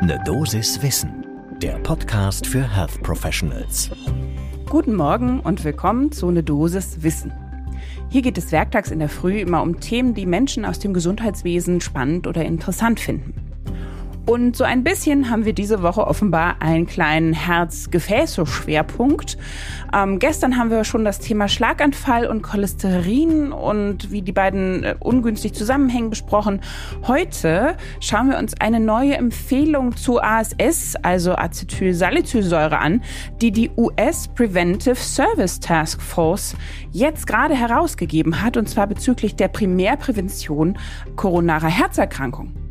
Ne Dosis Wissen, der Podcast für Health Professionals. Guten Morgen und willkommen zu Ne Dosis Wissen. Hier geht es werktags in der Früh immer um Themen, die Menschen aus dem Gesundheitswesen spannend oder interessant finden. Und so ein bisschen haben wir diese Woche offenbar einen kleinen Herz-Gefäße-Schwerpunkt. Ähm, gestern haben wir schon das Thema Schlaganfall und Cholesterin und wie die beiden äh, ungünstig zusammenhängen besprochen. Heute schauen wir uns eine neue Empfehlung zu ASS, also Acetylsalicylsäure an, die die US Preventive Service Task Force jetzt gerade herausgegeben hat, und zwar bezüglich der Primärprävention koronarer Herzerkrankungen.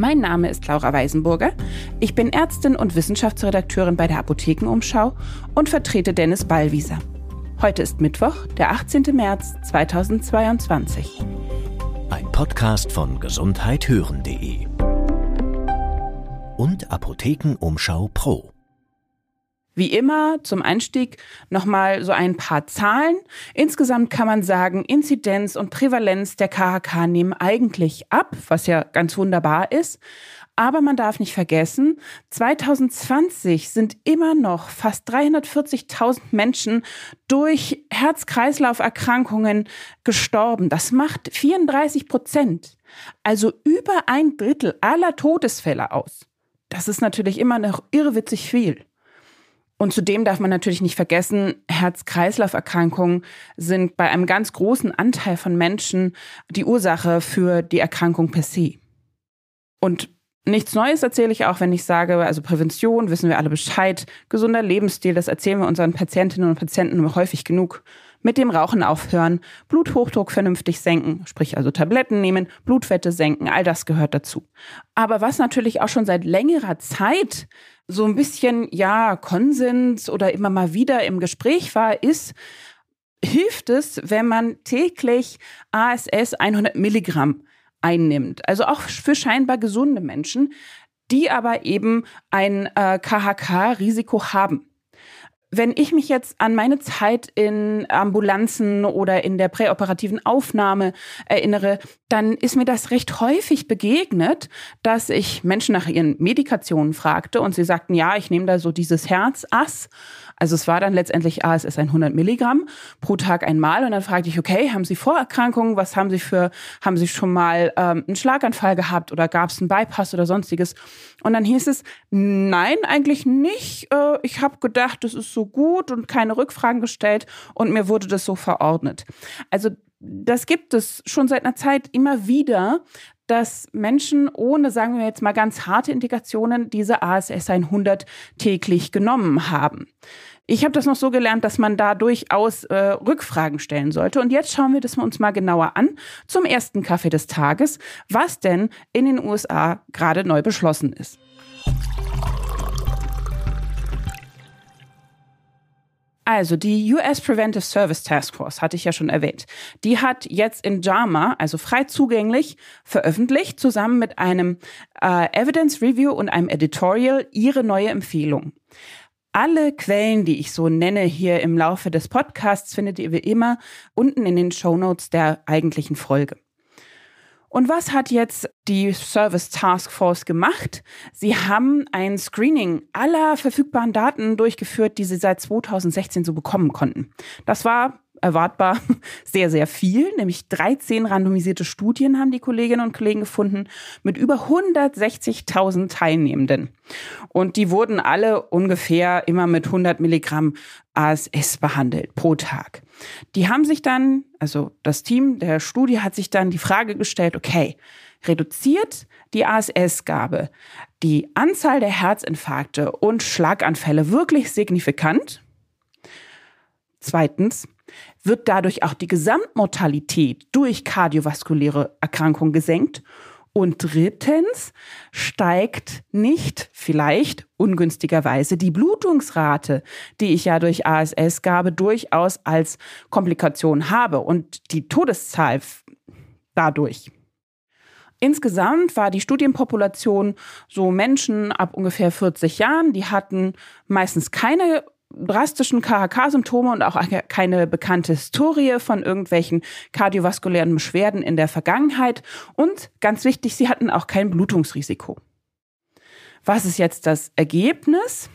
Mein Name ist Laura Weisenburger. Ich bin Ärztin und Wissenschaftsredakteurin bei der Apothekenumschau und vertrete Dennis Ballwieser. Heute ist Mittwoch, der 18. März 2022. Ein Podcast von gesundheithören.de und Apothekenumschau Pro. Wie immer zum Einstieg nochmal so ein paar Zahlen. Insgesamt kann man sagen, Inzidenz und Prävalenz der KHK nehmen eigentlich ab, was ja ganz wunderbar ist. Aber man darf nicht vergessen, 2020 sind immer noch fast 340.000 Menschen durch Herz-Kreislauf-Erkrankungen gestorben. Das macht 34 Prozent, also über ein Drittel aller Todesfälle aus. Das ist natürlich immer noch irrwitzig viel. Und zudem darf man natürlich nicht vergessen, Herz-Kreislauf-Erkrankungen sind bei einem ganz großen Anteil von Menschen die Ursache für die Erkrankung per se. Und nichts Neues erzähle ich auch, wenn ich sage, also Prävention, wissen wir alle Bescheid, gesunder Lebensstil, das erzählen wir unseren Patientinnen und Patienten häufig genug. Mit dem Rauchen aufhören, Bluthochdruck vernünftig senken, sprich also Tabletten nehmen, Blutfette senken, all das gehört dazu. Aber was natürlich auch schon seit längerer Zeit so ein bisschen, ja, Konsens oder immer mal wieder im Gespräch war, ist, hilft es, wenn man täglich ASS 100 Milligramm einnimmt. Also auch für scheinbar gesunde Menschen, die aber eben ein äh, KHK-Risiko haben wenn ich mich jetzt an meine Zeit in Ambulanzen oder in der präoperativen Aufnahme erinnere, dann ist mir das recht häufig begegnet, dass ich Menschen nach ihren Medikationen fragte und sie sagten, ja, ich nehme da so dieses Herzass also es war dann letztendlich ASS 100 Milligramm pro Tag einmal und dann fragte ich, okay, haben Sie Vorerkrankungen? Was haben Sie für, haben Sie schon mal ähm, einen Schlaganfall gehabt oder gab es einen Bypass oder sonstiges? Und dann hieß es, nein, eigentlich nicht. Äh, ich habe gedacht, das ist so gut und keine Rückfragen gestellt und mir wurde das so verordnet. Also das gibt es schon seit einer Zeit immer wieder, dass Menschen ohne, sagen wir jetzt mal ganz harte Indikationen, diese ASS 100 täglich genommen haben. Ich habe das noch so gelernt, dass man da durchaus äh, Rückfragen stellen sollte. Und jetzt schauen wir das uns mal genauer an zum ersten Kaffee des Tages, was denn in den USA gerade neu beschlossen ist. Also die US Preventive Service Task Force hatte ich ja schon erwähnt. Die hat jetzt in JAMA, also frei zugänglich, veröffentlicht, zusammen mit einem äh, Evidence Review und einem Editorial, ihre neue Empfehlung. Alle Quellen, die ich so nenne hier im Laufe des Podcasts, findet ihr wie immer unten in den Show Notes der eigentlichen Folge. Und was hat jetzt die Service Task Force gemacht? Sie haben ein Screening aller verfügbaren Daten durchgeführt, die sie seit 2016 so bekommen konnten. Das war erwartbar sehr, sehr viel, nämlich 13 randomisierte Studien haben die Kolleginnen und Kollegen gefunden mit über 160.000 Teilnehmenden. Und die wurden alle ungefähr immer mit 100 Milligramm ASS behandelt pro Tag. Die haben sich dann, also das Team der Studie hat sich dann die Frage gestellt, okay, reduziert die ASS-Gabe die Anzahl der Herzinfarkte und Schlaganfälle wirklich signifikant? Zweitens, wird dadurch auch die Gesamtmortalität durch kardiovaskuläre Erkrankungen gesenkt. Und drittens steigt nicht vielleicht ungünstigerweise die Blutungsrate, die ich ja durch ASS-Gabe durchaus als Komplikation habe und die Todeszahl dadurch. Insgesamt war die Studienpopulation so Menschen ab ungefähr 40 Jahren, die hatten meistens keine drastischen KHK-Symptome und auch keine bekannte Historie von irgendwelchen kardiovaskulären Beschwerden in der Vergangenheit. Und ganz wichtig, sie hatten auch kein Blutungsrisiko. Was ist jetzt das Ergebnis?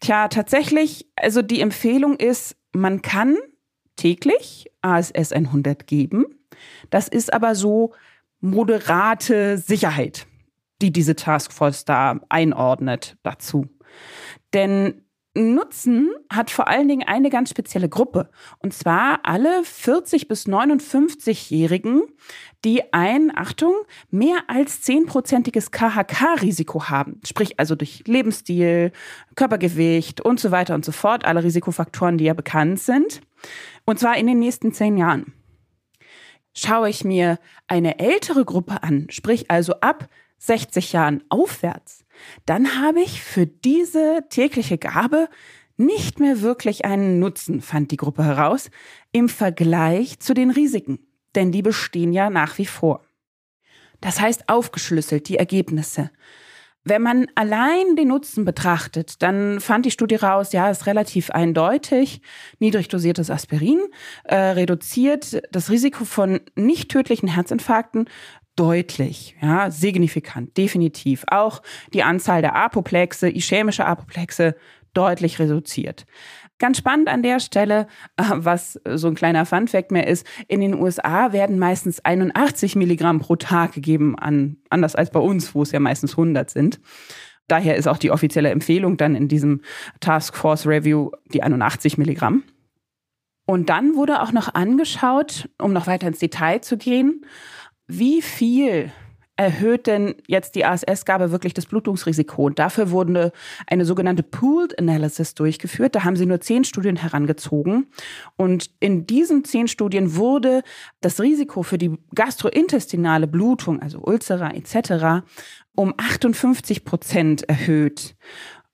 Tja, tatsächlich, also die Empfehlung ist, man kann täglich ASS 100 geben. Das ist aber so moderate Sicherheit, die diese Taskforce da einordnet dazu. Denn Nutzen hat vor allen Dingen eine ganz spezielle Gruppe. Und zwar alle 40 bis 59-Jährigen, die ein, Achtung, mehr als 10-prozentiges KHK-Risiko haben. Sprich also durch Lebensstil, Körpergewicht und so weiter und so fort. Alle Risikofaktoren, die ja bekannt sind. Und zwar in den nächsten zehn Jahren. Schaue ich mir eine ältere Gruppe an, sprich also ab 60 Jahren aufwärts, dann habe ich für diese tägliche Gabe nicht mehr wirklich einen Nutzen, fand die Gruppe heraus, im Vergleich zu den Risiken, denn die bestehen ja nach wie vor. Das heißt aufgeschlüsselt die Ergebnisse. Wenn man allein den Nutzen betrachtet, dann fand die Studie raus, ja, ist relativ eindeutig. Niedrig dosiertes Aspirin äh, reduziert das Risiko von nicht tödlichen Herzinfarkten deutlich, ja, signifikant, definitiv. Auch die Anzahl der Apoplexe, ischämische Apoplexe deutlich reduziert. Ganz spannend an der Stelle, äh, was so ein kleiner Funfact mehr ist, in den USA werden meistens 81 Milligramm pro Tag gegeben, an, anders als bei uns, wo es ja meistens 100 sind. Daher ist auch die offizielle Empfehlung dann in diesem Task Force Review die 81 Milligramm. Und dann wurde auch noch angeschaut, um noch weiter ins Detail zu gehen, wie viel erhöht denn jetzt die ASS-Gabe wirklich das Blutungsrisiko? Und dafür wurde eine sogenannte Pooled Analysis durchgeführt. Da haben sie nur zehn Studien herangezogen. Und in diesen zehn Studien wurde das Risiko für die gastrointestinale Blutung, also Ulcera etc., um 58 Prozent erhöht.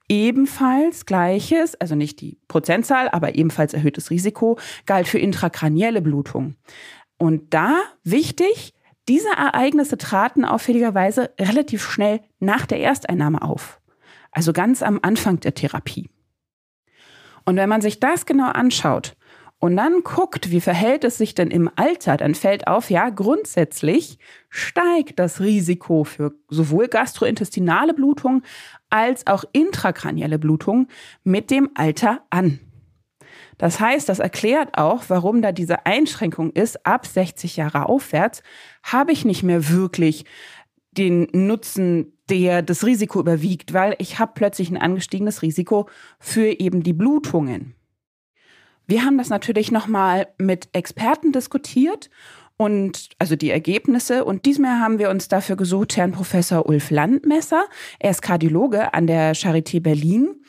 Ebenfalls gleiches, also nicht die Prozentzahl, aber ebenfalls erhöhtes Risiko, galt für intrakranielle Blutung. Und da wichtig, diese Ereignisse traten auffälligerweise relativ schnell nach der Ersteinnahme auf, also ganz am Anfang der Therapie. Und wenn man sich das genau anschaut und dann guckt, wie verhält es sich denn im Alter, dann fällt auf, ja, grundsätzlich steigt das Risiko für sowohl gastrointestinale Blutung als auch intrakranielle Blutung mit dem Alter an. Das heißt, das erklärt auch, warum da diese Einschränkung ist, ab 60 Jahre aufwärts habe ich nicht mehr wirklich den Nutzen, der das Risiko überwiegt, weil ich habe plötzlich ein angestiegenes Risiko für eben die Blutungen. Wir haben das natürlich nochmal mit Experten diskutiert und also die Ergebnisse. Und diesmal haben wir uns dafür gesucht, Herrn Professor Ulf Landmesser. Er ist Kardiologe an der Charité Berlin.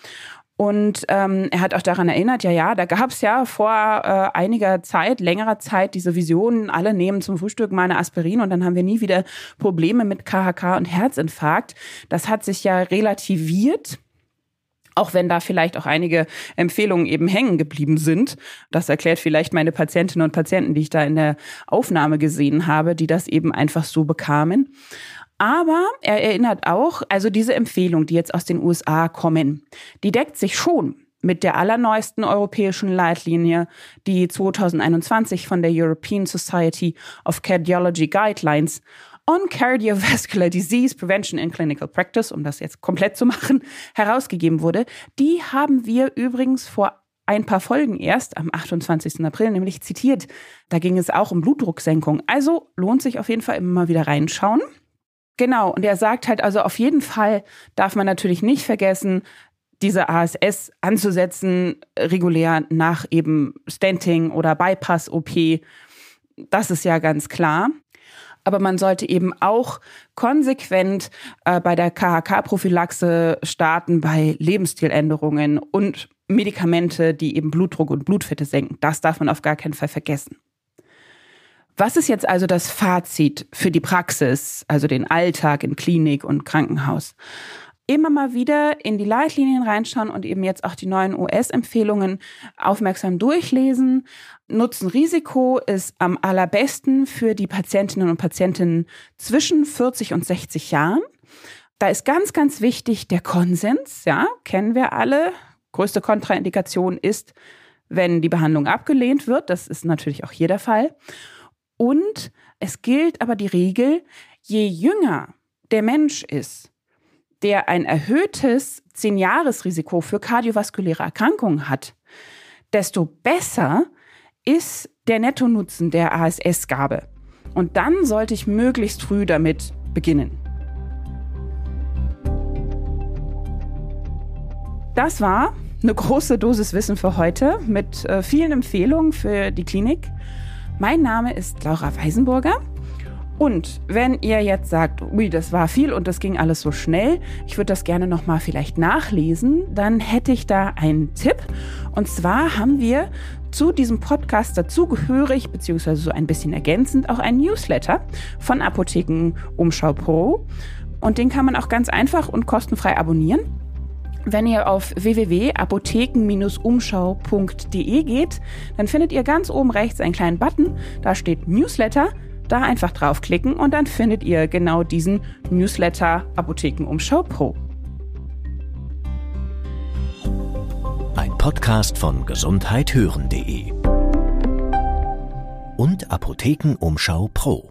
Und ähm, er hat auch daran erinnert, ja, ja, da gab es ja vor äh, einiger Zeit, längerer Zeit, diese Visionen, alle nehmen zum Frühstück mal eine Aspirin und dann haben wir nie wieder Probleme mit KHK und Herzinfarkt. Das hat sich ja relativiert. Auch wenn da vielleicht auch einige Empfehlungen eben hängen geblieben sind. Das erklärt vielleicht meine Patientinnen und Patienten, die ich da in der Aufnahme gesehen habe, die das eben einfach so bekamen. Aber er erinnert auch, also diese Empfehlung, die jetzt aus den USA kommen, die deckt sich schon mit der allerneuesten europäischen Leitlinie, die 2021 von der European Society of Cardiology Guidelines on Cardiovascular Disease Prevention in Clinical Practice, um das jetzt komplett zu machen, herausgegeben wurde. Die haben wir übrigens vor ein paar Folgen erst am 28. April nämlich zitiert. Da ging es auch um Blutdrucksenkung. Also lohnt sich auf jeden Fall immer mal wieder reinschauen. Genau, und er sagt halt also auf jeden Fall darf man natürlich nicht vergessen, diese ASS anzusetzen, regulär nach eben Stenting oder Bypass-OP. Das ist ja ganz klar. Aber man sollte eben auch konsequent äh, bei der KHK-Prophylaxe starten, bei Lebensstiländerungen und Medikamente, die eben Blutdruck und Blutfette senken. Das darf man auf gar keinen Fall vergessen. Was ist jetzt also das Fazit für die Praxis, also den Alltag in Klinik und Krankenhaus? Immer mal wieder in die Leitlinien reinschauen und eben jetzt auch die neuen US-Empfehlungen aufmerksam durchlesen. Nutzen-Risiko ist am allerbesten für die Patientinnen und Patienten zwischen 40 und 60 Jahren. Da ist ganz, ganz wichtig der Konsens, ja, kennen wir alle. Größte Kontraindikation ist, wenn die Behandlung abgelehnt wird. Das ist natürlich auch hier der Fall. Und es gilt aber die Regel, je jünger der Mensch ist, der ein erhöhtes 10-Jahres-Risiko für kardiovaskuläre Erkrankungen hat, desto besser ist der Nettonutzen der ASS-Gabe. Und dann sollte ich möglichst früh damit beginnen. Das war eine große Dosis Wissen für heute mit äh, vielen Empfehlungen für die Klinik. Mein Name ist Laura Weisenburger. Und wenn ihr jetzt sagt, ui, das war viel und das ging alles so schnell, ich würde das gerne nochmal vielleicht nachlesen, dann hätte ich da einen Tipp. Und zwar haben wir zu diesem Podcast dazugehörig, beziehungsweise so ein bisschen ergänzend, auch ein Newsletter von Apotheken Umschau Pro. Und den kann man auch ganz einfach und kostenfrei abonnieren. Wenn ihr auf www.apotheken-umschau.de geht, dann findet ihr ganz oben rechts einen kleinen Button, da steht Newsletter. Da einfach draufklicken und dann findet ihr genau diesen Newsletter Apothekenumschau Pro. Ein Podcast von gesundheithören.de und Apothekenumschau Pro.